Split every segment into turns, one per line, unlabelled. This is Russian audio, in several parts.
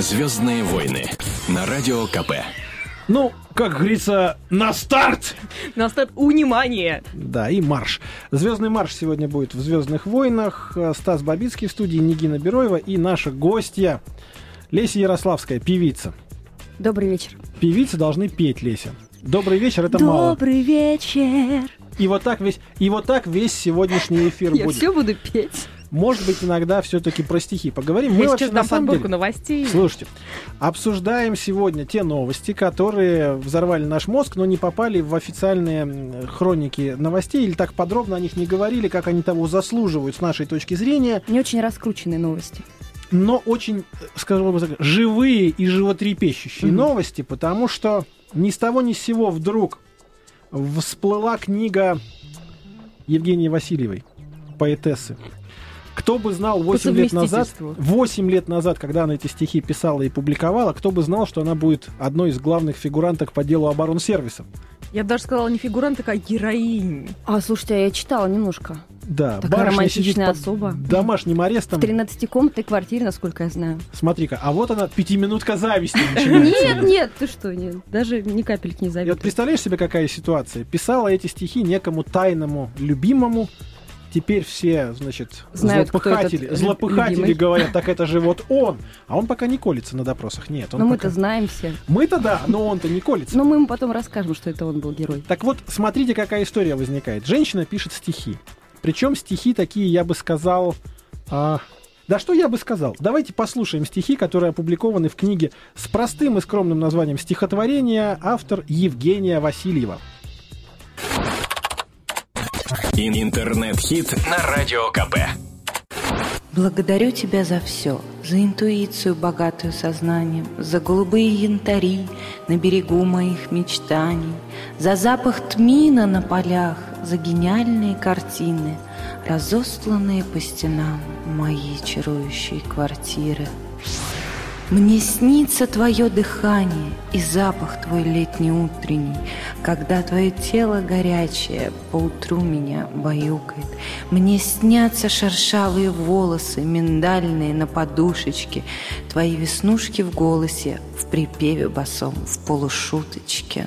Звездные войны на радио КП.
Ну, как говорится, на старт!
На старт унимание!
Да, и марш. Звездный марш сегодня будет в Звездных войнах. Стас Бабицкий в студии, Нигина Бероева и наша гостья Леся Ярославская, певица.
Добрый вечер.
Певицы должны петь, Леся. Добрый вечер, это мало.
Добрый вечер.
И вот так весь, и вот так весь сегодняшний эфир
Я
будет.
все буду петь.
Может быть, иногда все-таки про стихи поговорим.
Мы
вообще на самом
подборку
деле...
новостей.
Слушайте, обсуждаем сегодня те новости, которые взорвали наш мозг, но не попали в официальные хроники новостей, или так подробно о них не говорили, как они того заслуживают с нашей точки зрения,
Не очень раскрученные новости.
но очень, э, скажем так, живые и животрепещущие
Мгм.
новости, потому что ни с того ни с сего вдруг всплыла книга Евгении Васильевой, поэтессы. Кто бы знал 8 лет назад,
совместительству.
8 лет назад, когда она эти стихи писала и публиковала, кто бы знал, что она будет одной из главных фигуранток по делу оборонсервиса.
Я бы даже сказала не фигурант, а героинь.
А, слушайте, а я читала немножко.
Да,
Такая
барышня сидит
романтичная
под
особа.
домашним
В
арестом.
13-комнатной квартире, насколько я знаю.
Смотри-ка, а вот она, пятиминутка зависти.
Нет, нет, ты что, нет. Даже ни капельки не
И вот
завидую.
представляешь себе, какая ситуация? Писала эти стихи некому тайному любимому. Теперь все, значит,
Знают,
злопыхатели,
этот
злопыхатели
любимый.
говорят, так это же вот он. А он пока не колется на допросах. Нет, он
Но
пока-
мы-то знаем все.
Мы-то да, но он-то не колется.
Но мы ему потом расскажем, что это он был герой.
Так вот, смотрите, какая история возникает. Женщина пишет стихи. Причем стихи такие, я бы сказал... а, Да что я бы сказал? Давайте послушаем стихи, которые опубликованы в книге с простым и скромным названием «Стихотворение» автор Евгения Васильева.
Ин- Интернет-хит на радио КП.
Благодарю тебя за все, за интуицию, богатую сознанием, за голубые янтари на берегу моих мечтаний, за запах тмина на полях, за гениальные картины, разосланные по стенам моей чарующей квартиры. Мне снится твое дыхание и запах твой летний утренний, Когда твое тело горячее поутру меня баюкает. Мне снятся шершавые волосы, миндальные на подушечке, Твои веснушки в голосе, в припеве басом, в полушуточке.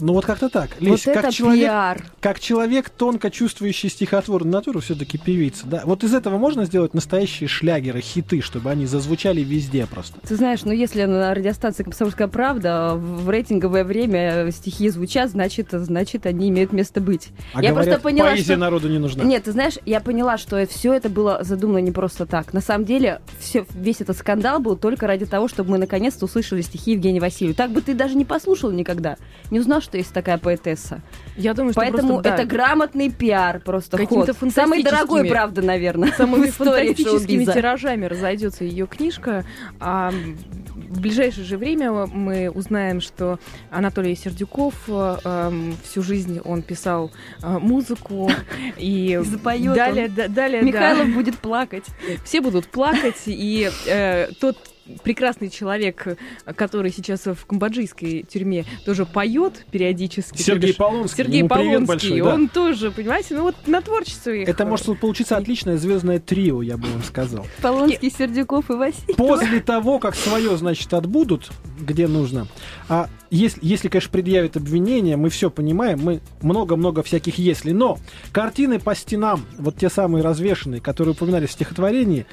Ну вот как-то так. Лесь,
вот
как
это
человек,
пиар.
как человек, тонко чувствующий стихотворную натуру, все-таки певица, да. Вот из этого можно сделать настоящие шлягеры, хиты, чтобы они зазвучали везде просто.
Ты знаешь, ну если на радиостанции «Комсомольская правда» в рейтинговое время стихи звучат, значит, значит они имеют место быть.
А
Я
говорят,
просто поняла,
поэзия
что-
народу не нужна.
Нет, ты знаешь, я поняла, что все это было задумано не просто так. На самом деле, все, весь этот скандал был только ради того, чтобы мы наконец-то услышали стихи Евгения Васильева. Так бы ты даже не послушал никогда. Не узнал, что есть такая поэтесса.
Я думаю, что
Поэтому
просто, да,
это грамотный пиар просто ход. Самый дорогой, правда, наверное,
самыми
в истории
фантастическими
шоу-биза.
тиражами разойдется ее книжка. А в ближайшее же время мы узнаем, что Анатолий Сердюков э, эм, всю жизнь он писал э, музыку и
Запоёт
далее,
он.
да- далее, да.
Михайлов будет плакать.
все будут плакать, и э, тот прекрасный человек, который сейчас в камбоджийской тюрьме тоже поет периодически.
Сергей Полонский.
Сергей
ему
Полонский,
большой, да.
он тоже, понимаете, ну вот на творчество их.
Это может получиться отличное звездное трио, я бы вам сказал.
Полонский, Сердюков и Василий.
После того, как свое, значит, отбудут, где нужно, а если, если, конечно, предъявят обвинения, мы все понимаем, мы много-много всяких если, но картины по стенам, вот те самые развешенные, которые упоминали в стихотворении,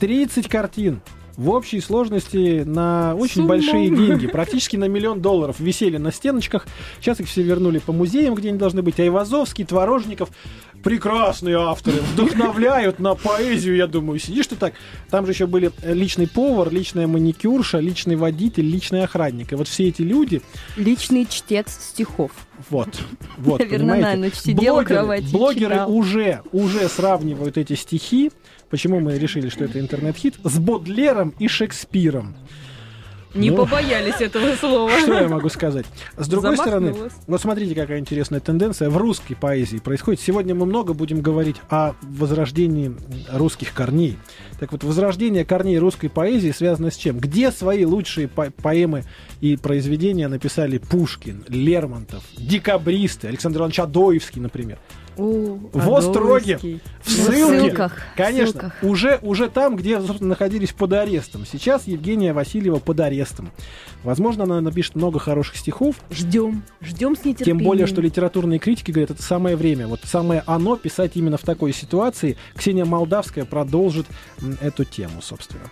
30 картин в общей сложности на очень
Сумма.
большие деньги, практически на миллион долларов висели на стеночках. Сейчас их все вернули по музеям, где они должны быть. Айвазовский, Творожников, прекрасные авторы, вдохновляют на поэзию, я думаю. Сидишь ты так, там же еще были личный повар, личная маникюрша, личный водитель, личный охранник. И вот все эти люди,
Личный чтец стихов.
вот, вот,
Наверное,
понимаете?
на ночь сидел у
блогеры,
кровати
блогеры
читал.
уже, уже сравнивают эти стихи, почему мы решили, что это интернет-хит, с Бодлером и Шекспиром.
Не
Ну,
побоялись этого слова.
Что я могу сказать? С другой стороны, вот смотрите, какая интересная тенденция в русской поэзии происходит. Сегодня мы много будем говорить о возрождении русских корней. Так вот, возрождение корней русской поэзии связано с чем? Где свои лучшие по- поэмы и произведения написали Пушкин, Лермонтов, декабристы, Александр Иванович Адоевский, например? В Остроге, в
В
ссылке.
ссылках,
Конечно,
ссылках.
уже, уже там, где, собственно, находились под арестом. Сейчас Евгения Васильева под арестом. Возможно, она напишет много хороших стихов,
Ждем, ждем с
тем
нетерпением.
более, что литературные критики говорят, это самое время. Вот самое оно писать именно в такой ситуации. Ксения Молдавская продолжит эту тему, собственно.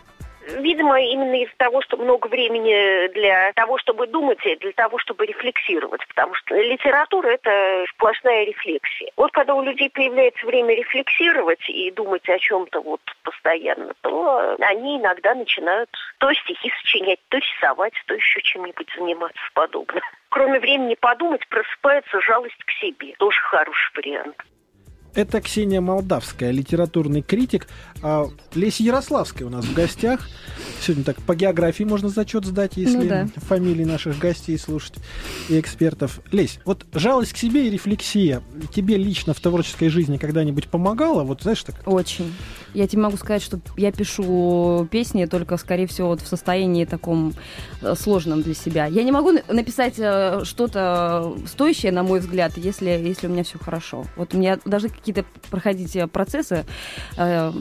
Видимо, именно из-за того, что много времени для того, чтобы думать, и для того, чтобы рефлексировать. Потому что литература – это сплошная рефлексия. Вот когда у людей появляется время рефлексировать и думать о чем-то вот постоянно, то они иногда начинают то стихи сочинять, то рисовать, то еще чем-нибудь заниматься подобным. Кроме времени подумать, просыпается жалость к себе. Тоже хороший вариант.
Это Ксения Молдавская, литературный критик. А Леся Ярославская у нас в гостях. Сегодня так по географии можно зачет сдать, если
Ну да.
фамилии наших гостей слушать и экспертов. Лесь, вот жалость к себе и рефлексия тебе лично в творческой жизни когда-нибудь помогала? Вот знаешь, так
Очень. Я тебе могу сказать, что я пишу песни только, скорее всего, вот в состоянии таком э, сложном для себя. Я не могу на- написать э, что-то стоящее, на мой взгляд, если, если у меня все хорошо. Вот у меня должны какие-то проходить э, процессы, э,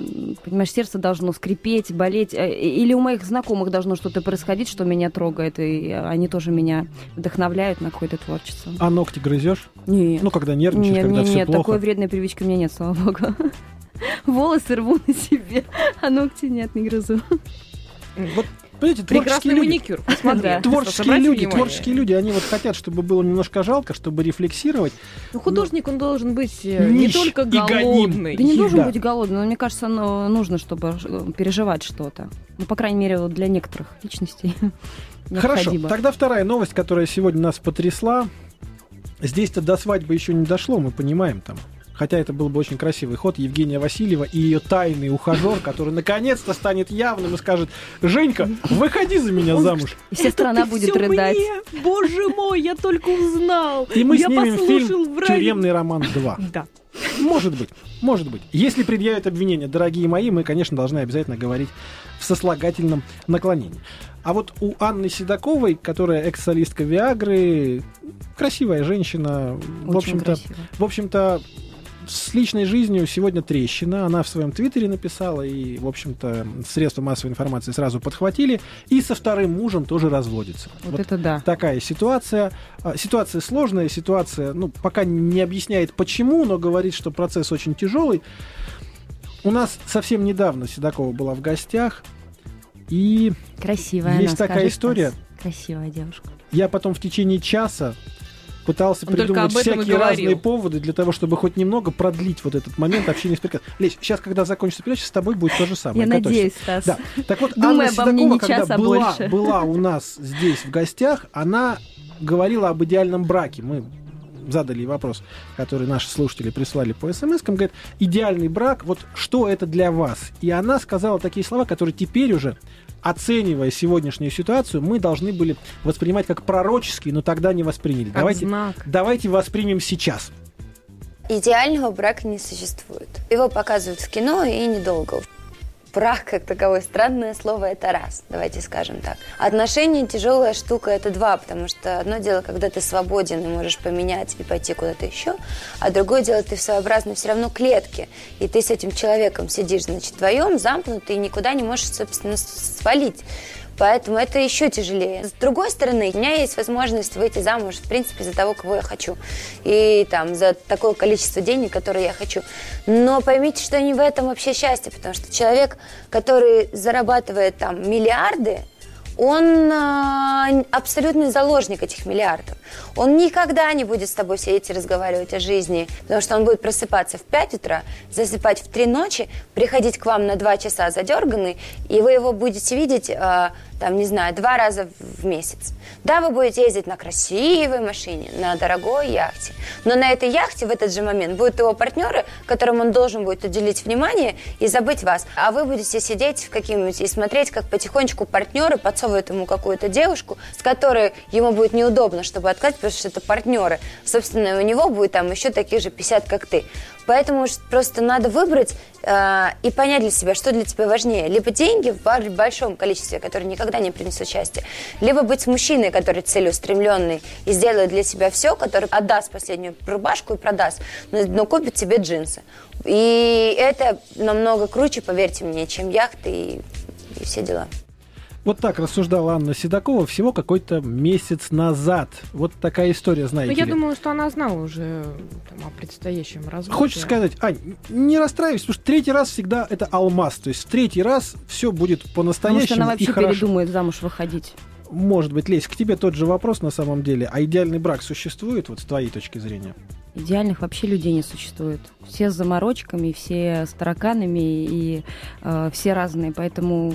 понимаешь, сердце должно скрипеть, болеть, э, или у моих знакомых должно что-то происходить, что меня трогает, и они тоже меня вдохновляют на какое-то творчество.
а ногти грызешь?
Нет.
Ну, когда нервничаешь,
Нет,
когда
нет,
все
нет,
плохо.
такой вредной привычки у меня нет, слава богу. Волосы рву на себе, а ногти нет, не грызу.
Вот, понимаете, творческие
Прекрасный
люди,
маникюр. Посмотри.
Творческие люди,
внимание.
творческие люди, они вот хотят, чтобы было немножко жалко, чтобы рефлексировать.
Ну, художник, он должен быть э, не только голодный.
Да не
И
должен
да.
быть голодным, но мне кажется, оно нужно, чтобы э, переживать что-то. Ну, по крайней мере, вот для некоторых личностей
Хорошо, тогда вторая новость, которая сегодня нас потрясла. Здесь-то до свадьбы еще не дошло, мы понимаем там. Хотя это был бы очень красивый ход Евгения Васильева и ее тайный ухажер, который наконец-то станет явным и скажет, Женька, выходи за меня замуж.
И вся страна будет рыдать.
мне? Боже мой, я только узнал.
И мы
я
снимем
послушал
фильм
в радио.
«Тюремный роман 2».
Да.
Может быть, может быть. Если предъявят обвинения, дорогие мои, мы, конечно, должны обязательно говорить в сослагательном наклонении. А вот у Анны Седоковой, которая экс-солистка Виагры, красивая женщина, в
Очень
общем-то,
красиво.
в общем-то, с личной жизнью сегодня трещина. Она в своем твиттере написала, и, в общем-то, средства массовой информации сразу подхватили. И со вторым мужем тоже разводится.
Вот,
Вот
это да.
такая ситуация. А, Ситуация сложная, ситуация, ну, пока не объясняет почему, но говорит, что процесс очень тяжелый. У нас совсем недавно Седокова была в гостях, и
Красивая
Есть
она,
такая история.
Красивая девушка.
я потом в течение часа пытался
Он
придумать
и
всякие разные поводы для того, чтобы хоть немного продлить вот этот момент общения с прекрасным. Лесь, сейчас, когда закончится передача, с тобой будет то же самое.
Я
готовься.
надеюсь, Стас.
Да. Так вот,
Думай
Анна Седокова,
не
когда
час, а
была,
больше.
была у нас здесь в гостях, она говорила об идеальном браке. Мы задали ей вопрос, который наши слушатели прислали по смс говорит, идеальный брак, вот что это для вас? И она сказала такие слова, которые теперь уже, оценивая сегодняшнюю ситуацию, мы должны были воспринимать как пророческие, но тогда не восприняли.
Как
Давайте,
знак.
давайте воспримем сейчас.
Идеального брака не существует. Его показывают в кино и недолго. Брак как таковой странное слово это раз, давайте скажем так. Отношения тяжелая штука это два, потому что одно дело, когда ты свободен и можешь поменять и пойти куда-то еще, а другое дело, ты в своеобразной все равно клетке, и ты с этим человеком сидишь, значит, вдвоем замкнутый и никуда не можешь, собственно, свалить. Поэтому это еще тяжелее. С другой стороны, у меня есть возможность выйти замуж, в принципе, за того, кого я хочу. И там за такое количество денег, которое я хочу. Но поймите, что не в этом вообще счастье, потому что человек, который зарабатывает там миллиарды, он а, абсолютный заложник этих миллиардов. Он никогда не будет с тобой сидеть и разговаривать о жизни, потому что он будет просыпаться в 5 утра, засыпать в 3 ночи, приходить к вам на 2 часа задерганный, и вы его будете видеть, а, там, не знаю, два раза в месяц. Да, вы будете ездить на красивой машине, на дорогой яхте, но на этой яхте в этот же момент будут его партнеры, которым он должен будет уделить внимание и забыть вас. А вы будете сидеть в каким-нибудь и смотреть, как потихонечку партнеры подсовывают ему какую-то девушку, с которой ему будет неудобно, чтобы отказать, потому что это партнеры. Собственно, у него будет там еще таких же 50, как ты. Поэтому просто надо выбрать э, и понять для себя, что для тебя важнее. Либо деньги в большом количестве, которые никогда не принесут счастья, либо быть мужчиной, который целеустремленный и сделает для себя все, который отдаст последнюю рубашку и продаст, но, но купит тебе джинсы. И это намного круче, поверьте мне, чем яхты и, и все дела.
Вот так рассуждала Анна Седокова всего какой-то месяц назад. Вот такая история,
Ну,
знаете
я
ли.
думаю, что она знала уже там, о предстоящем разводе.
Хочется сказать, Ань, не расстраивайся, потому что третий раз всегда это алмаз. То есть в третий раз все будет
Потому что
по-настоящему
она
и
вообще
хорошо.
передумает замуж выходить.
Может быть, Лесь, к тебе тот же вопрос на самом деле. А идеальный брак существует, вот с твоей точки зрения?
Идеальных вообще людей не существует. Все с заморочками, все с тараканами и э, все разные. Поэтому,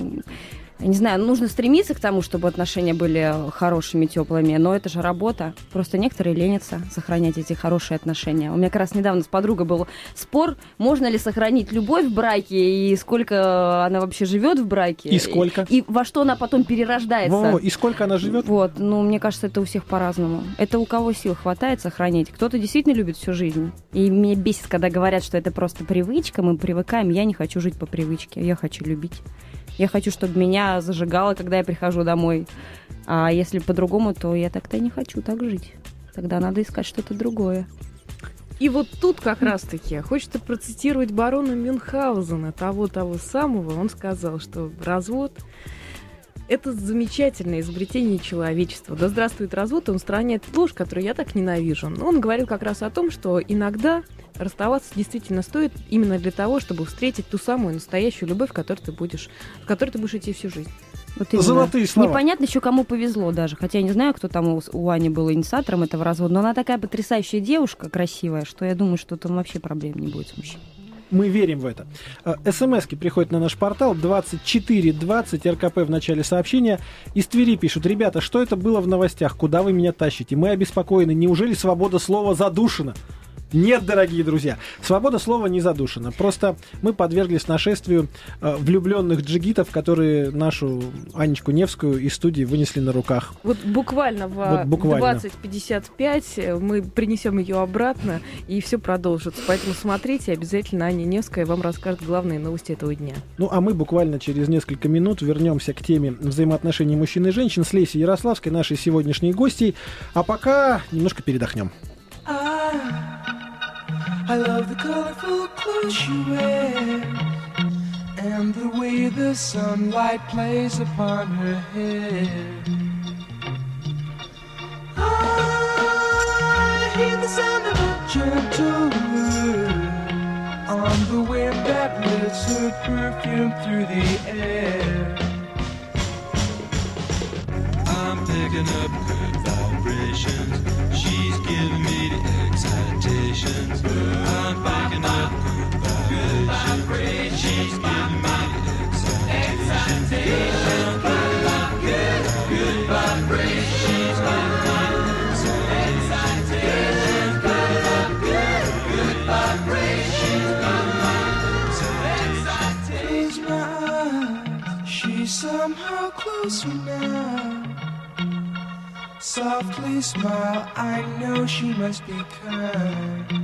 не знаю, нужно стремиться к тому, чтобы отношения были хорошими, теплыми, но это же работа. Просто некоторые ленятся сохранять эти хорошие отношения. У меня как раз недавно с подругой был спор, можно ли сохранить любовь в браке и сколько она вообще живет в браке.
И сколько?
И, во что она потом перерождается.
Во-во, и сколько она живет?
Вот, ну, мне кажется, это у всех по-разному. Это у кого сил хватает сохранить. Кто-то действительно любит всю жизнь. И меня бесит, когда говорят, что это просто привычка, мы привыкаем. Я не хочу жить по привычке, я хочу любить. Я хочу, чтобы меня зажигало, когда я прихожу домой. А если по-другому, то я так-то не хочу так жить. Тогда надо искать что-то другое.
И вот тут как раз-таки хочется процитировать барона Мюнхгаузена, того-того самого. Он сказал, что развод это замечательное изобретение человечества. Да здравствует развод, он устраняет ложь, которую я так ненавижу. Но он говорил как раз о том, что иногда расставаться действительно стоит именно для того, чтобы встретить ту самую настоящую любовь, в которой ты будешь, в которой ты будешь идти всю жизнь.
Вот именно.
Золотые слова.
Непонятно еще, кому повезло даже. Хотя я не знаю, кто там у, у Ани был инициатором этого развода, но она такая потрясающая девушка, красивая, что я думаю, что там вообще проблем не будет с мужчиной.
Мы верим в это. Э, СМСки приходят на наш портал 2420 РКП в начале сообщения. Из Твери пишут, ребята, что это было в новостях? Куда вы меня тащите? Мы обеспокоены. Неужели свобода слова задушена? Нет, дорогие друзья, свобода слова не задушена. Просто мы подверглись нашествию э, влюбленных джигитов, которые нашу Анечку Невскую из студии вынесли на руках.
Вот буквально в
Вот буквально.
20.55 мы принесем ее обратно, и все продолжится. Поэтому смотрите, обязательно Аня Невская вам расскажет главные новости этого дня.
Ну, а мы буквально через несколько минут вернемся к теме взаимоотношений мужчин и женщин с Лесей Ярославской, нашей сегодняшней гостьей. А пока немножко передохнем.
I love the colorful clothes she wears and the way the sunlight plays upon her hair. I hear the sound of a gentle word on the wind that lifts her perfume through the air.
I'm picking up good vibrations. She's
closer now. Softly smile, I know she must be kind.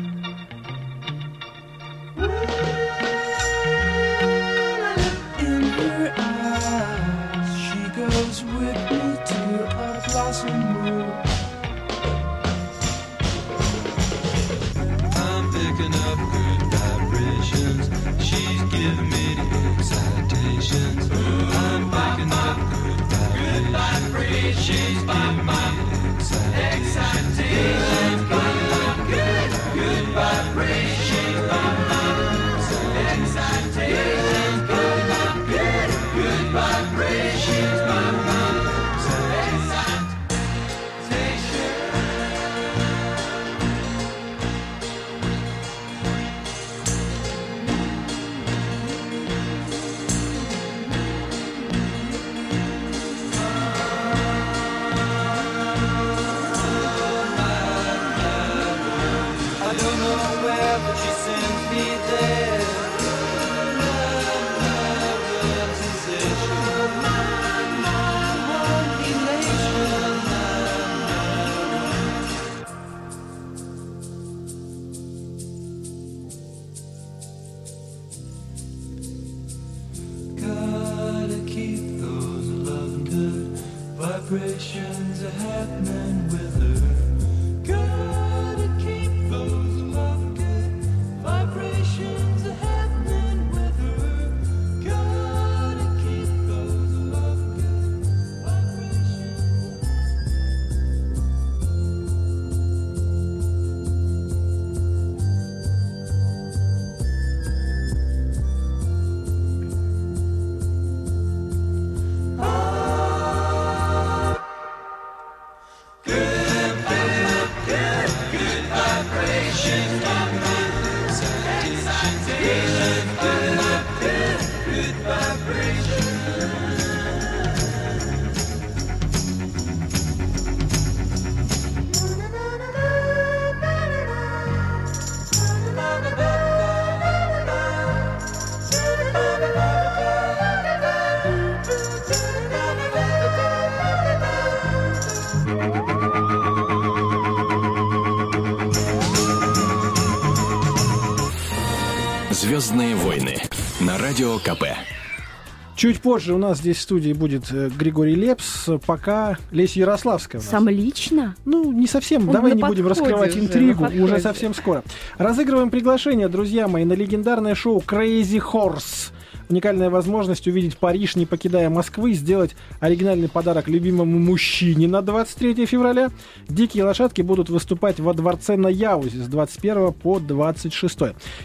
Чуть позже у нас здесь в студии будет э, Григорий Лепс, пока Леся Ярославская.
Сам лично?
Ну, не совсем.
Он
Давай не будем раскрывать
уже,
интригу. Уже совсем скоро. Разыгрываем приглашение, друзья мои, на легендарное шоу Crazy Horse. Уникальная возможность увидеть Париж, не покидая Москвы, сделать оригинальный подарок любимому мужчине на 23 февраля. Дикие лошадки будут выступать во дворце на Яузе с 21 по 26.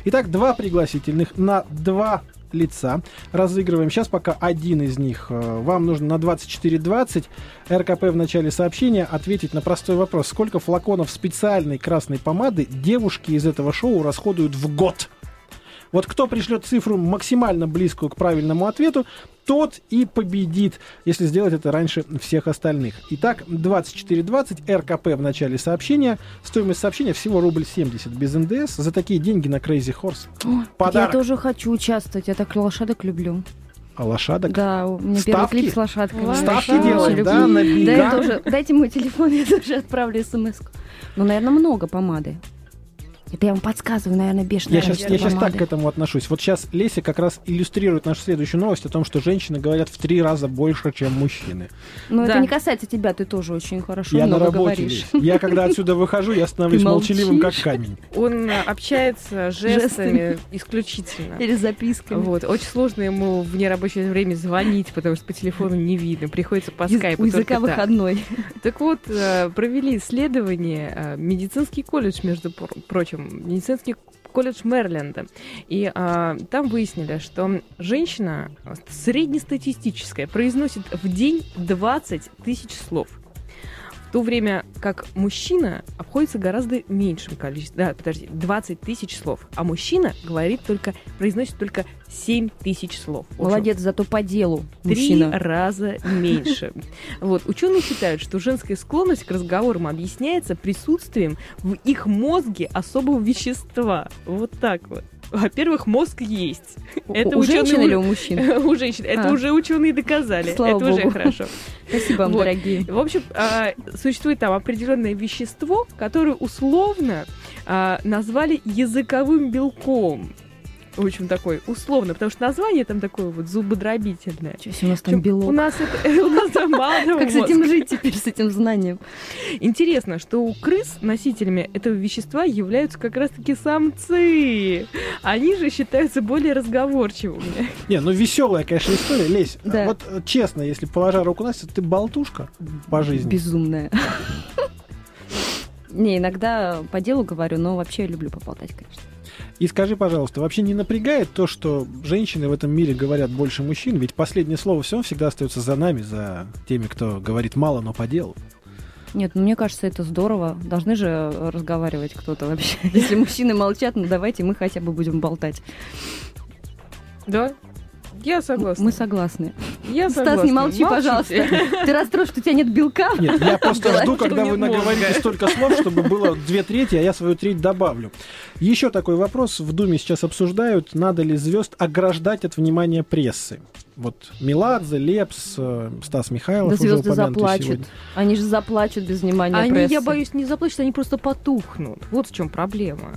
Итак, два пригласительных на два лица. Разыгрываем сейчас пока один из них. Э, Вам нужно на 24.20 РКП в начале сообщения ответить на простой вопрос. Сколько флаконов специальной красной помады девушки из этого шоу расходуют в год? Вот кто пришлет цифру максимально близкую к правильному ответу, тот и победит, если сделать это раньше всех остальных. Итак, 24.20 РКП в начале сообщения. Стоимость сообщения всего рубль 70 без НДС. За такие деньги на Crazy Horse.
О, так я
Подарок.
тоже хочу участвовать. Я так лошадок люблю.
А лошадок?
Да, у меня первый
Ставки?
клип с лошадками.
Ставки
Очень
делаем, да, на
Да, я тоже. Дайте мой телефон, я тоже отправлю смс -ку. Ну, наверное, много помады. Это я вам подсказываю, наверное, бешеное
Я сейчас, я сейчас так к этому отношусь. Вот сейчас Леся как раз иллюстрирует нашу следующую новость о том, что женщины говорят в три раза больше, чем мужчины.
Но
Да.
это не касается тебя, ты тоже очень хорошо
я на
много
работе,
говоришь.
Лесь. Я когда отсюда выхожу, я становлюсь молчаливым, как камень.
Он общается жестами
Жестами.
исключительно.
Или записками.
Вот. Очень сложно ему в нерабочее время звонить, потому что по телефону не видно. Приходится по скайпу
У языка выходной.
Так вот, э, провели исследование э, медицинский колледж, между прочим, медицинский колледж Мэриленда. И а, там выяснили, что женщина среднестатистическая произносит в день 20 тысяч слов. В то время как мужчина обходится гораздо меньшим количеством. Да, подожди, 20 тысяч слов. А мужчина говорит только, произносит только 7 тысяч слов. Общем,
Молодец, зато по делу
Три
мужчина.
раза меньше. Вот. Ученые считают, что женская склонность к разговорам объясняется присутствием в их мозге особого вещества. Вот так вот. Во-первых, мозг есть.
У-
Это
у
ученые
женщин или у мужчин?
У женщин. Это
А.
уже ученые доказали.
Слава
Это уже
богу.
хорошо.
Спасибо вам,
Вот.
дорогие.
В общем, а, существует там определенное вещество, которое условно а, назвали языковым белком. В общем, такой условно, потому что название там такое вот зубодробительное.
Чё у нас там белок?
У нас, это, у нас там мало
Как с этим жить теперь, с этим знанием?
Интересно, что у крыс носителями этого вещества являются как раз-таки самцы. Они же считаются более разговорчивыми.
Не, ну веселая, конечно, история. Лесь,
Да.
вот э, честно, если положа руку на ты болтушка по жизни.
Безумная. Не, иногда по делу говорю, но вообще я люблю поболтать, конечно.
И скажи, пожалуйста, вообще не напрягает то, что женщины в этом мире говорят больше мужчин? Ведь последнее слово все всегда остается за нами, за теми, кто говорит мало, но по делу.
Нет, ну мне кажется, это здорово. Должны же разговаривать кто-то вообще. Если мужчины молчат, ну давайте мы хотя бы будем болтать.
Да? Я согласна.
Мы согласны.
Я
Стас,
согласна.
не молчи,
Молчите.
пожалуйста. Ты расстроен, что у тебя нет белка?
Нет, я просто жду, когда вы наговорите столько слов, чтобы было две трети, а я свою треть добавлю. Еще такой вопрос в Думе сейчас обсуждают, надо ли звезд ограждать от внимания прессы. Вот Меладзе, Лепс, э, Стас Михайлов
Да звезды заплачут.
сегодня.
Они же заплачут без внимания
Они,
прессы.
я боюсь, не заплачут, они просто потухнут. Вот в чем проблема.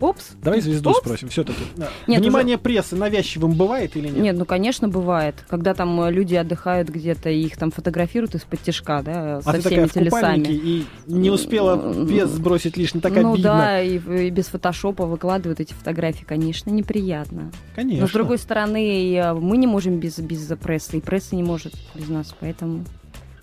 Опс.
Давай звезду
Опс.
спросим все-таки.
Нет,
Внимание прессы навязчивым бывает или нет?
Нет, ну, конечно, бывает. Когда там э, люди отдыхают где-то, и их там фотографируют из-под тяжка, да, со
а ты
всеми
такая в купальнике
телесами.
и не успела вес сбросить лишний, так
ну
обидно.
да, и, и без фотошопа выкладывают эти фотографии, конечно, неприятно.
Конечно.
Но с другой стороны, э, мы не можем без, без прессы, и пресса не может без нас, поэтому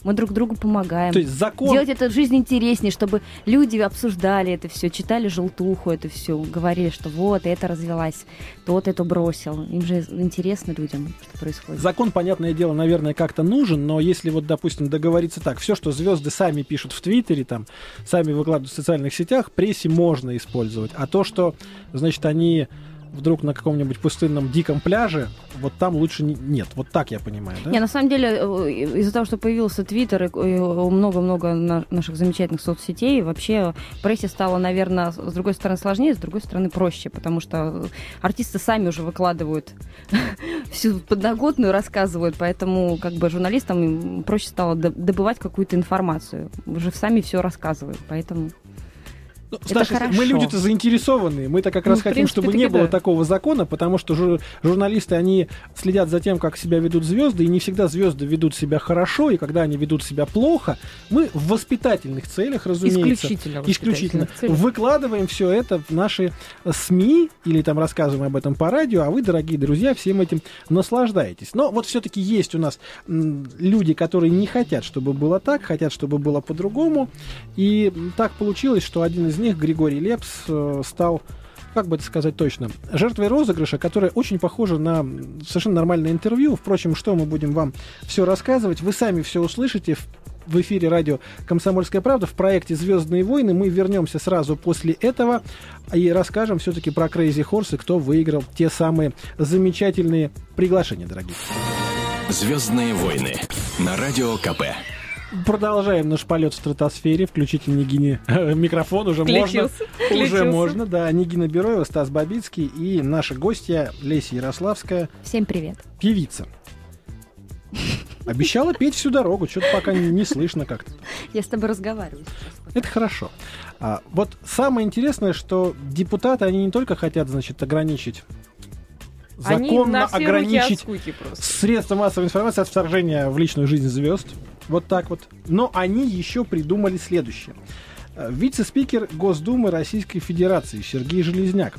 мы друг другу помогаем.
То есть закон...
Делать эту жизнь интереснее, чтобы люди обсуждали это все, читали желтуху это все, говорили, что вот это развелась, тот это бросил. Им же интересно людям, что происходит.
Закон, понятное дело, наверное, как-то нужен, но если вот, допустим, договориться так, все, что звезды сами пишут в Твиттере, там, сами выкладывают в социальных сетях, прессе можно использовать. А то, что, значит, они вдруг на каком-нибудь пустынном диком пляже, вот там лучше не- нет. Вот так я понимаю, да?
Не, на самом деле, э, из-за того, что появился Твиттер и много-много на- наших замечательных соцсетей, вообще прессе стало, наверное, с другой стороны сложнее, с другой стороны проще, потому что артисты сами уже выкладывают всю подноготную, рассказывают, поэтому как бы журналистам проще стало добывать какую-то информацию. Уже сами все рассказывают, поэтому...
Ну,
Это
Сташа,
хорошо.
мы люди-то заинтересованные. Мы-то как
Ну,
раз
в
хотим,
принципе,
чтобы не было
да.
такого закона, потому что жур- журналисты, они следят за тем, как себя ведут звезды, и не всегда звезды ведут себя хорошо, и когда они ведут себя плохо, мы в воспитательных целях, разумеется,
Исключительно.
исключительно
целях.
выкладываем все это в наши СМИ или там рассказываем об этом по радио, а вы, дорогие друзья, всем этим наслаждаетесь. Но вот все-таки есть у нас люди, которые не хотят, чтобы было так, хотят, чтобы было по-другому. И так получилось, что один из них, Григорий Лепс, э, стал как бы это сказать точно, жертвой розыгрыша, которая очень похожа на совершенно нормальное интервью. Впрочем, что мы будем вам все рассказывать, вы сами все услышите в в эфире радио «Комсомольская правда» в проекте «Звездные войны». Мы вернемся сразу после этого и расскажем все-таки про Crazy Horse и кто выиграл те самые замечательные приглашения, дорогие.
Звездные войны на радио КП.
Продолжаем наш полет в стратосфере. Включите Нигине микрофон, уже можно.
Включился.
Уже
Включился.
можно, да. Нигина Бероева, Стас Бабицкий и наша гостья Леся Ярославская,
Всем привет.
певица. Обещала петь всю дорогу, что-то пока не, слышно как-то.
Я с тобой разговариваю.
Это хорошо. А, вот самое интересное, что депутаты, они не только хотят, значит, ограничить законно ограничить средства массовой информации от вторжения в личную жизнь звезд. Вот так вот. Но они еще придумали следующее. Э, Вице-спикер Госдумы Российской Федерации Сергей Железняк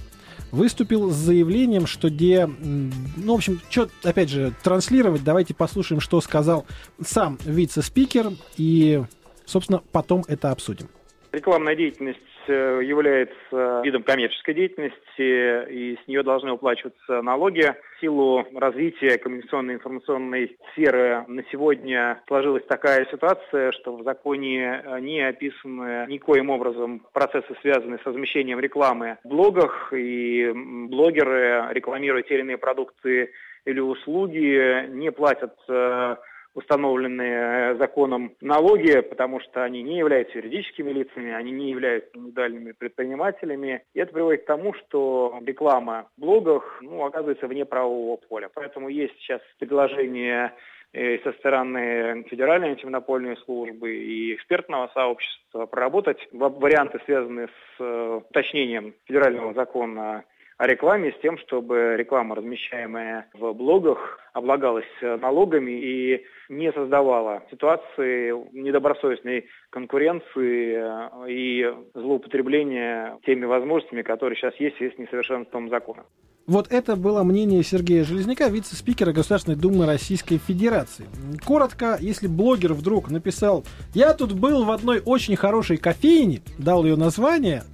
выступил с заявлением, что где... Ну, в общем, что, опять же, транслировать, давайте послушаем, что сказал сам вице-спикер, и, собственно, потом это обсудим.
Рекламная деятельность э, является видом коммерческой деятельности, и с нее должны уплачиваться налоги. В силу развития коммуникационной информационной сферы на сегодня сложилась такая ситуация, что в законе э, не описаны никоим образом процессы, связанные с размещением рекламы в блогах, и блогеры, рекламируя те или иные продукты или услуги, не платят э, установленные э, законом налоги, потому что они не являются юридическими лицами, они не являются индивидуальными предпринимателями. И это приводит к тому, что реклама в блогах ну, оказывается вне правового поля. Поэтому есть сейчас предложение э, со стороны Федеральной антимонопольной службы и экспертного сообщества проработать ва- варианты, связанные с э, уточнением федерального закона о рекламе с тем, чтобы реклама, размещаемая в блогах, облагалась э, налогами и не создавала ситуации недобросовестной конкуренции э, и злоупотребления теми возможностями, которые сейчас есть, есть несовершенством закона.
Вот это было мнение Сергея Железняка, вице-спикера Государственной Думы Российской Федерации. Коротко, если блогер вдруг написал «Я тут был в одной очень хорошей кофейне», дал ее название,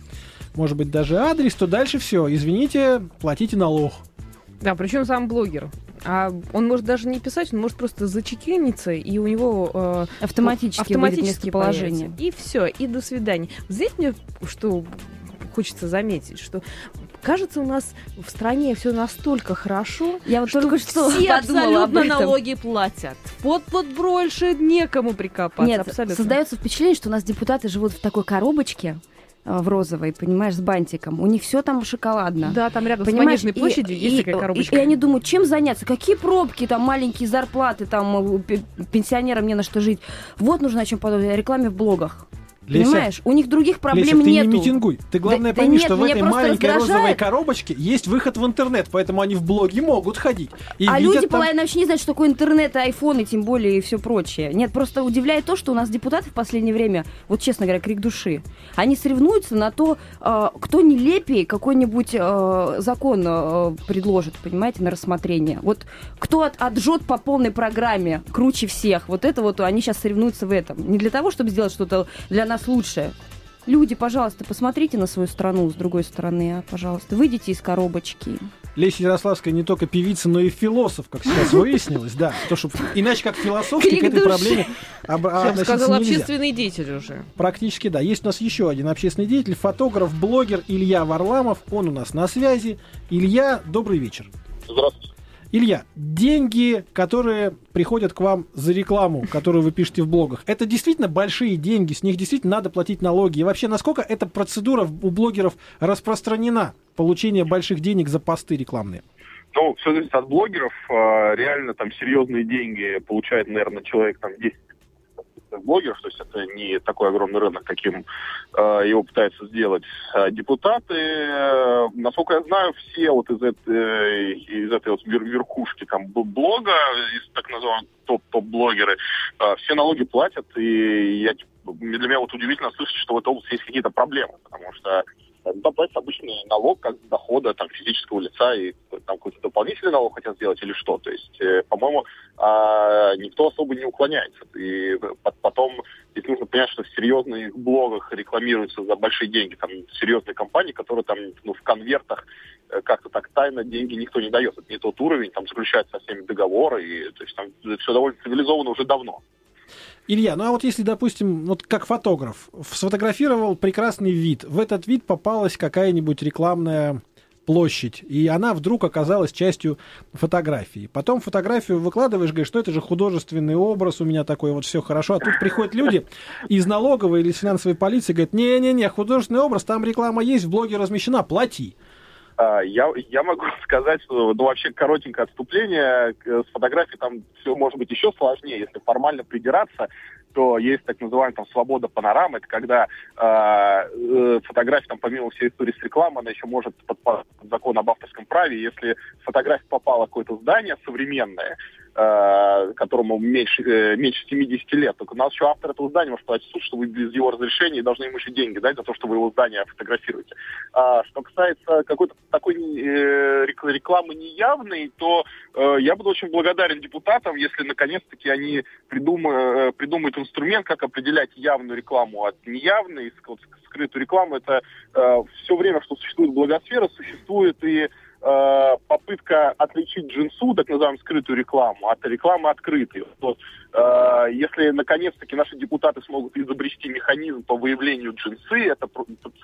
может быть, даже адрес, то дальше все, извините, платите налог.
Да, причем сам блогер. А он может даже не писать, он может просто зачекиниться, и у него э,
Автоматически,
автоматически
положение.
появится. И все, и до свидания. Здесь мне что хочется заметить, что кажется, у нас в стране все настолько хорошо,
Я вот только что
все
подумала об
абсолютно
этом.
налоги платят. Вот вот больше некому прикопаться.
Нет,
абсолютно.
создается впечатление, что у нас депутаты живут в такой коробочке в розовой, понимаешь, с бантиком. У них все там шоколадно.
Да, там рядом
Понимаешь,
с Манежной
и-
площадью есть
и-
такая коробочка.
И, и они думают, чем заняться, какие пробки, там маленькие зарплаты, там э, пе- пенсионерам не на что жить. Вот нужно о чем подумать, о рекламе в блогах.
Леся,
Понимаешь? У них других проблем
Леся, ты
нету.
не митингуй. Ты главное
Да- да
пойми,
нет,
что в этой маленькой
раздражает.
розовой коробочке есть выход в интернет, поэтому они в блоге могут ходить. И
а люди
там-
половина вообще не знают, что такое интернет, айфон и тем более и все прочее. Нет, просто удивляет то, что у нас депутаты в последнее время, вот честно говоря, крик души, они соревнуются на то, э, кто нелепее какой-нибудь э, закон э, предложит, понимаете, на рассмотрение. Вот кто от, отжет по полной программе круче всех. Вот это вот они сейчас соревнуются в этом. Не для того, чтобы сделать что-то для нас лучшее. Люди, пожалуйста, посмотрите на свою страну с другой стороны, а, пожалуйста. Выйдите из коробочки.
Леся Ярославская не только певица, но и философ, как сейчас выяснилось, да. То, что иначе как философски к
Крик
этой
души.
проблеме об-
Я бы
нельзя.
общественный деятель уже.
Практически да. Есть у нас еще один общественный деятель, фотограф, блогер Илья Варламов. Он у нас на связи. Илья, добрый вечер.
Здравствуйте.
Илья, деньги, которые приходят к вам за рекламу, которую вы пишете в блогах, это действительно большие деньги, с них действительно надо платить налоги. И вообще, насколько эта процедура у блогеров распространена, получение больших денег за посты рекламные?
Ну, все зависит от блогеров. А, Реально там серьезные деньги получает, наверное, человек там 10 блогеров, то есть это не такой огромный рынок, каким э, его пытаются сделать А депутаты. э, насколько я знаю, все вот из, этой, из этой вот вер- верхушки там блога, из так называемых топ- топ-блогеры, э, все налоги платят, и я, типа, для меня вот удивительно слышать, что в этой области есть какие-то проблемы, потому что э, там платится обычный налог как дохода там, физического лица, и там какой-то дополнительный налог хотят сделать или что. То есть, э, по-моему, а, никто особо не уклоняется. И по- потом здесь нужно понять, что в серьезных блогах рекламируются за большие деньги. Там серьезные компании, которые там ну, в конвертах э, как-то так тайно деньги никто не дает. Это не тот уровень, там заключаются со всеми договоры, и то есть там все довольно цивилизовано уже давно.
Илья, ну а вот если, допустим, вот как фотограф, сфотографировал прекрасный вид, в этот вид попалась какая-нибудь рекламная площадь, и она вдруг оказалась частью фотографии. Потом фотографию выкладываешь, говоришь, что это же художественный образ, у меня такой вот все хорошо. А тут приходят люди из налоговой или финансовой полиции, говорят, не-не-не, художественный образ, там реклама есть, в блоге размещена, плати.
А, Я, я могу сказать, что ну, вообще коротенькое отступление. К- С фотографией там все может быть еще сложнее. Если формально придираться, то есть так называемая там свобода панорамы. Это когда а, э, фотография, там, помимо всей истории с рекламой, она еще может подпасть под закон об авторском праве. Если фотография попала в какое-то здание современное, э, которому меньше, э, меньше 70 лет, только у нас еще автор этого здания может в суд, что вы без его разрешения должны ему еще деньги дать за то, что вы его здание фотографируете. А, что касается какой-то такой э, рек- рекламы неявной, то э, я буду очень благодарен депутатам, если наконец-таки они придума- э, придумают инструмент, как определять явную рекламу от неявной, скрытую рекламу. Это все время, что существует благосфера, существует и э, попытка отличить джинсу, так называемую скрытую рекламу, от рекламы открытой. Вот, э, если наконец-таки наши депутаты смогут изобрести механизм по выявлению джинсы, это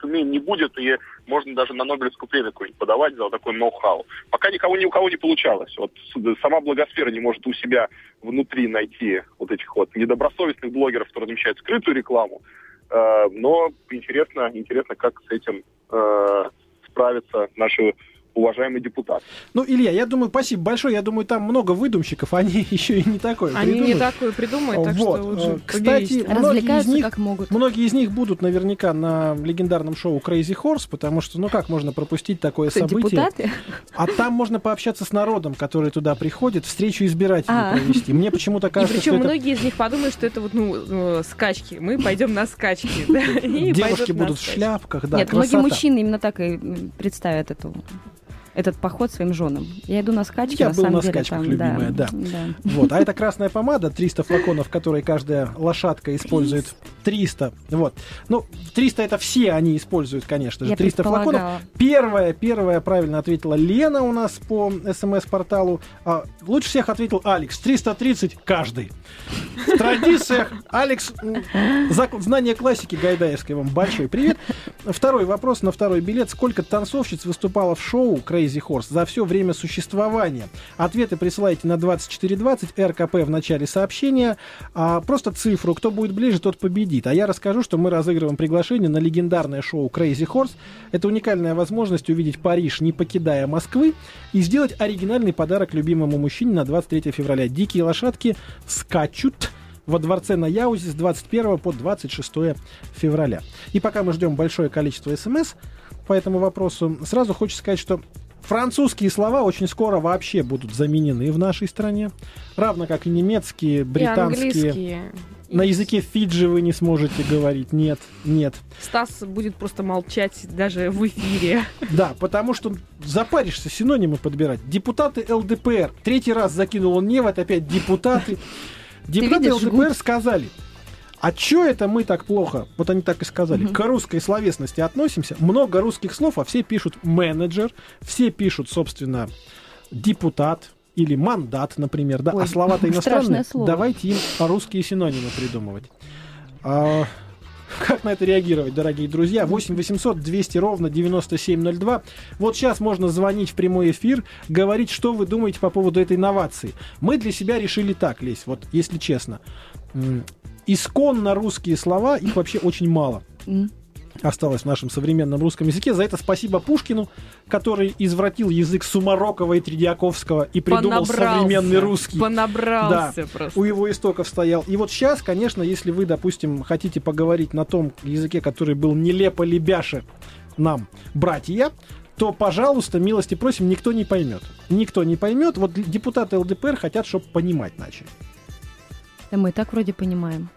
цены не будет, и можно даже на Нобелевскую премию какую-нибудь подавать за такой ноу-хау. Пока никого ни у кого не получалось. Вот с- сама благосфера не может у себя внутри найти вот этих вот недобросовестных блогеров, которые размещают скрытую рекламу. Э, но интересно, интересно, как с этим э, справятся наши уважаемые депутаты.
Ну, Илья, я думаю, спасибо большое. Я думаю, там много выдумщиков, они еще и не такое
Они не такое придумают, так
Вот,
что лучше
э, Кстати,
поберись.
многие из, них,
как могут.
многие из них будут наверняка на легендарном шоу Crazy Horse, потому что, ну как можно пропустить такое
Кто,
событие?
депутаты?
А там можно пообщаться с народом, который туда приходит, встречу избирателей
А.
провести. Мне почему-то
И
кажется,
причем
что это
многие из них подумают, что это вот ну э, скачки. Мы пойдем на скачки. да, и
девушки будут в шляпках, да,
Нет,
красота.
многие мужчины именно так и представят эту этот поход своим женам. Я иду на скачки,
Я
на
был
самом
на
деле,
скачках,
там,
любимая, да. Вот, а это красная помада, 300 флаконов, которые каждая лошадка использует. 300, вот. Ну, 300 это все они используют, конечно же.
Я
300 флаконов. Первая, первая правильно ответила Лена у нас по смс-порталу. А, лучше всех ответил Алекс. 330 каждый. В традициях Алекс, знание классики Гайдаевской вам большой привет. Второй вопрос на второй билет. Сколько танцовщиц выступало в шоу Crazy Horse за все время существования? Ответы присылайте на 2420 РКП в начале сообщения. А, просто цифру. Кто будет ближе, тот победит. А я расскажу, что мы разыгрываем приглашение на легендарное шоу Crazy Horse. Это уникальная возможность увидеть Париж, не покидая Москвы, и сделать оригинальный подарок любимому мужчине на 23 февраля. Дикие лошадки скачут во дворце на Яузе с 21 по 26 февраля. И пока мы ждем большое количество смс по этому вопросу, сразу хочется сказать, что французские слова очень скоро вообще будут заменены в нашей стране, равно как и немецкие,
И
британские.
английские.
На языке Фиджи вы не сможете говорить. Нет, нет.
Стас будет просто молчать даже в эфире.
Да, потому что запаришься синонимы подбирать. Депутаты ЛДПР. Третий раз закинул он невод, опять депутаты. Депутаты ЛДПР сказали, а чё это мы так плохо, вот они так и сказали,
Мгм.
к русской словесности относимся. Много русских слов, а все пишут менеджер, все пишут, собственно, депутат или мандат, например, да, а
Ой,
слова-то
страшное
иностранные.
слово.
Давайте им русские синонимы придумывать. А, как на это реагировать, дорогие друзья? 8 800 200 ровно 9702. Вот сейчас можно звонить в прямой эфир, говорить, что вы думаете по поводу этой инновации. Мы для себя решили так, Лесь, вот если честно. Исконно русские слова, их вообще очень мало осталось в нашем современном русском языке. За это спасибо Пушкину, который извратил язык Сумарокова и Тредиаковского и придумал
Понабрался.
современный русский.
Понабрался просто.
У его истоков стоял. И вот сейчас, конечно, если вы, допустим, хотите поговорить на том языке, который был нелепо лебяше нам, братья, то, пожалуйста, милости просим, никто не поймет. Никто не поймет. Вот депутаты ЛДПР хотят, чтобы понимать начали.
Да мы и так вроде понимаем.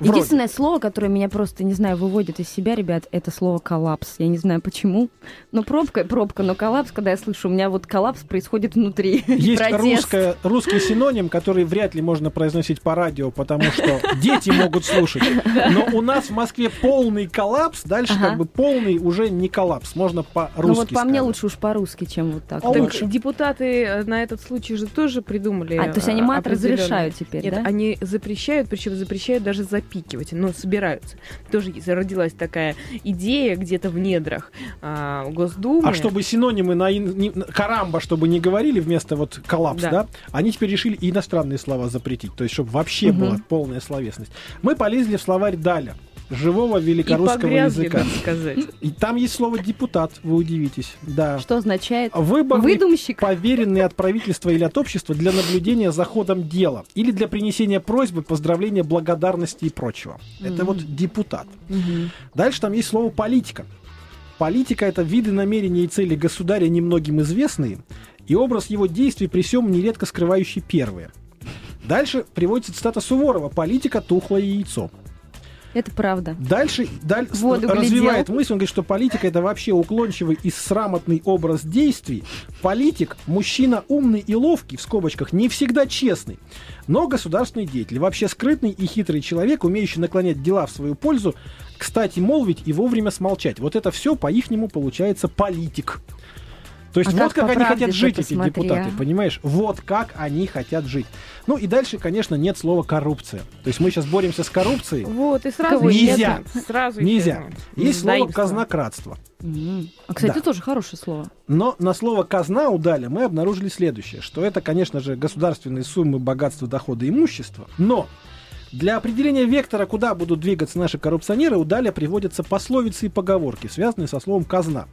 Вроде.
Единственное слово, которое меня просто, не знаю, выводит из себя, ребят, это слово коллапс. Я не знаю почему. Но пробка пробка, но коллапс, когда я слышу, у меня вот коллапс происходит внутри.
Есть русское, русский синоним, который вряд ли можно произносить по радио, потому что дети могут слушать. Но у нас в Москве полный коллапс, дальше
Ага.
как бы полный уже не коллапс. Можно по-русски
Ну вот по мне
сказать.
лучше уж по-русски, чем вот так.
А
Так
лучше.
депутаты э, на этот случай же тоже придумали.
А, то есть они
э,
мат
определенные-
разрешают теперь,
Нет,
да?
они запрещают, причем запрещают даже запикивать, но собираются. Тоже родилась такая идея где-то в недрах а, Госдумы.
А чтобы синонимы на, ин- не- на- карамба, чтобы не говорили вместо вот коллапс, да.
Да.
они теперь решили иностранные слова запретить, то есть чтобы вообще
Мгм.
была полная словесность. Мы полезли в словарь Даля, живого
и
великорусского
погрязли,
языка.
надо сказать.
И там есть слово депутат, вы удивитесь. Да.
Что означает?
Выборный
Выдумщик.
поверенный от правительства или от общества для наблюдения за ходом дела или для принесения просьбы, поздравления, благодарности и прочего. Это
Мгм.
вот депутат.
Мгм.
Дальше там есть слово политика. Политика это виды намерения и цели государя немногим известные, и образ его действий при всем нередко скрывающий первые. Дальше приводится цитата Суворова «Политика – тухлое яйцо».
Это правда.
Дальше даль-
воду
развивает
глядел.
мысль, он говорит, что политика это вообще уклончивый и срамотный образ действий. Политик, мужчина умный и ловкий, в скобочках, не всегда честный, но государственный деятель, вообще скрытный и хитрый человек, умеющий наклонять дела в свою пользу, кстати, молвить и вовремя смолчать. Вот это все по-ихнему получается политик. То есть
А
вот
как
они хотят жить, эти
посмотри,
депутаты,
а?
понимаешь? Вот как они хотят жить. Ну и дальше, конечно, нет слова коррупция. То есть мы сейчас боремся с коррупцией.
Вот, и сразу
Нельзя.
исчезнут. Сразу
Нельзя. Есть слово казнократство.
А, кстати,
Да.
тоже хорошее слово.
Но на слово казна у Даля мы обнаружили следующее, что это, конечно же, государственные суммы богатства, дохода, имущества. Но для определения вектора, куда будут двигаться наши коррупционеры, у Даля приводятся пословицы и поговорки, связанные со словом казна.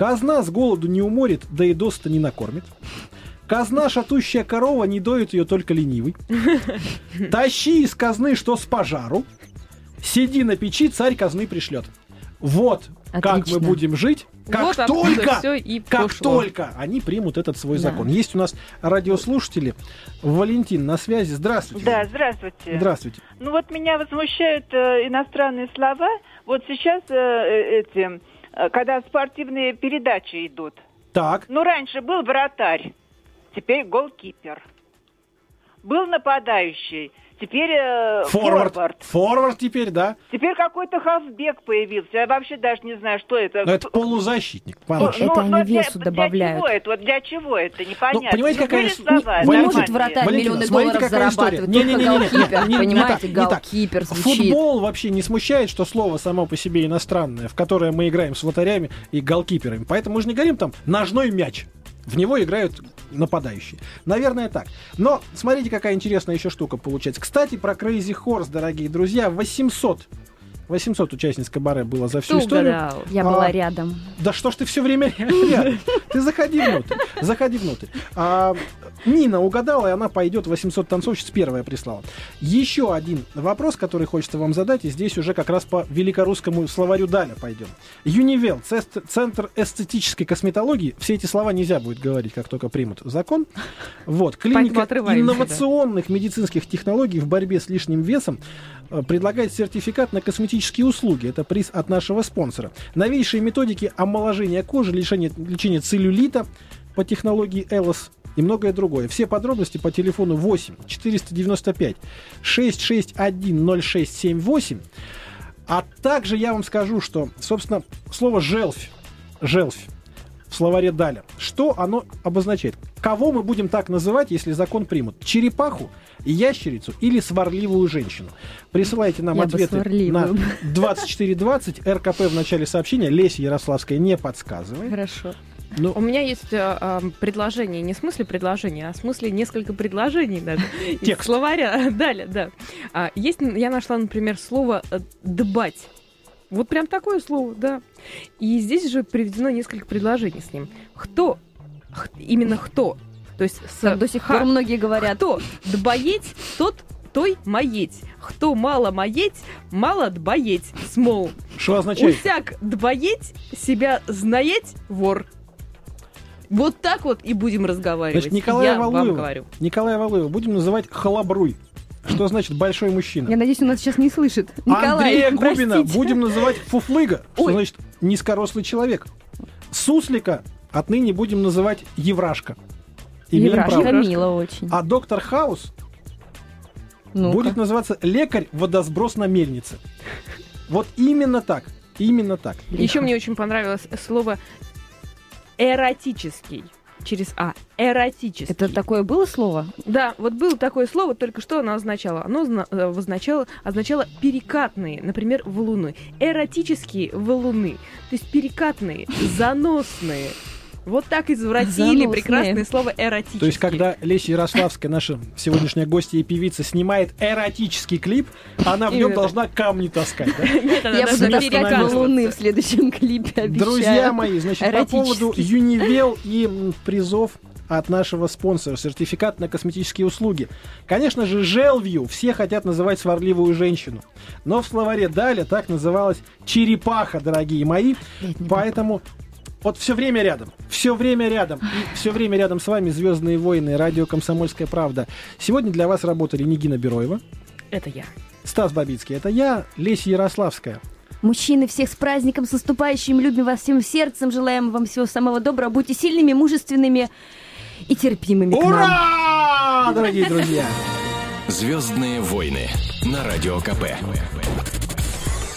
Казна с голоду не уморит, да и досыта не накормит. Казна шатущая корова, не доит ее только ленивый. Тащи из казны, что с пожару. Сиди на печи, царь казны пришлет. Вот как мы
Отлично.
будем жить, как
Вот
только
и
как
пошло.
только они примут этот свой
Да.
закон. Есть у нас радиослушатели. Валентин на связи. Здравствуйте.
Да, здравствуйте.
Здравствуйте.
Ну вот меня возмущают э, иностранные слова. Вот сейчас э, э, эти, когда спортивные передачи идут.
Так.
Ну раньше был вратарь, теперь голкипер. Был нападающий, теперь э,
Форвард.
форвард.
Форвард теперь, да.
Теперь какой-то хавбек появился. Я вообще даже не знаю, что это.
Но это полузащитник.
Ну,
Паночка.
Это они
для-
весу
для,
добавляют.
чего это? Вот для чего это? Непонятно.
Ну, понимаете,
Ну,
какая
были
с-
слова
не-
Не может вратарь
Валентина,
миллионы
смотрите,
долларов
какая
зарабатывать,
Не-не-не-не,
только
не-
голкипер.
не- не
Понимаете,
так, не так.
голкипер звучит.
Футбол вообще не смущает, что слово само по себе иностранное, в которое мы играем с вратарями и голкиперами. Поэтому мы же не говорим там ножной мяч. В него играют нападающие. Наверное, так. Но смотрите, какая интересная еще штука получается. Кстати, про Crazy Horse, дорогие друзья, 800 800 участниц кабаре было за всю
Кто
историю.
угадал? Я
А,
была рядом.
Да что ж ты все время рядом? Ты заходи внутрь. Заходи внутрь. А, Нина угадала, и она пойдет 800 танцовщиц первая прислала. Еще один вопрос, который хочется вам задать, и здесь уже как раз по великорусскому словарю Даля пойдем. Юнивел, Центр эстетической косметологии. Все эти слова нельзя будет говорить, как только примут закон. Вот. Клиника инновационных медицинских технологий в борьбе с лишним весом э, предлагает сертификат на косметические услуги. Это приз от нашего спонсора. Новейшие методики омоложения кожи, лечения, лечения целлюлита по технологии Элос и многое другое. Все подробности по телефону 8 495 661 0678. А также я вам скажу, что, собственно, слово «желфь», «желфь» в словаре Даля, что оно обозначает? Кого мы будем так называть, если закон примут? Черепаху, ящерицу или сварливую женщину? Присылайте нам
Я
ответы на
сварливую.
2420 РКП в начале сообщения. Леся Ярославская не подсказывает.
Хорошо.
Ну,
У меня есть э, э, предложение, не в смысле предложения, а в смысле несколько предложений даже. из
Текст.
словаря. Далее, да. А, есть, я нашла, например, слово э, «дбать». Вот прям такое слово, да. И здесь же приведено несколько предложений с ним. Кто? Х- именно кто? То есть с
до сих
ха-
пор многие говорят.
Кто? Дбаеть, тот той маеть. Кто мало маеть, мало дбаеть. Смол.
что означает?
Усяк дбаеть, себя знаеть вор. Вот так вот и будем разговаривать.
Значит, Николая
Я вам
Валуева,
говорю.
Николая Валуева будем называть халабруй. Что значит большой мужчина?
Я надеюсь, он нас сейчас не слышит. Николай,
Андрея Губина
простите.
будем называть фуфлыга, что
Ой.
значит низкорослый человек. Суслика отныне будем называть Еврашка. Имеем
Еврашка
право.
мило очень.
А доктор Хаус
Ну-ка.
будет называться лекарь водосброс на мельнице. Вот именно так. Именно так.
Еще мне очень понравилось слово эротический. Через А. Эротический.
Это такое было слово?
Да, вот было такое слово, только что оно означало? Оно э, означало, означало перекатные, например, валуны. Эротические валуны. То есть перекатные, заносные. Вот так извратили прекрасное слово эротический.
То есть, когда Леся Ярославская, наша сегодняшняя гостья и певица, снимает эротический клип, она в нем должна камни таскать. да?
Нет, она
Я буду таскать луны в следующем клипе, обещаю.
Друзья мои, значит, по поводу. Юнивел и призов от нашего спонсора, сертификат на косметические услуги. Конечно же, Желвью все хотят называть сварливую женщину. Но в словаре Даля так называлась черепаха, дорогие мои. Поэтому вот все время рядом, все время рядом, и все время рядом с вами Звездные войны, радио Комсомольская правда. Сегодня для вас работали Нигина Бероева,
Это я.
Стас Бабицкий, это я, Леся Ярославская.
Мужчины, всех с праздником, с наступающим. Любим вас всем сердцем. Желаем вам всего самого доброго. Будьте сильными, мужественными и терпимыми к нам.
Ура, дорогие друзья!
Звездные войны на радио КП.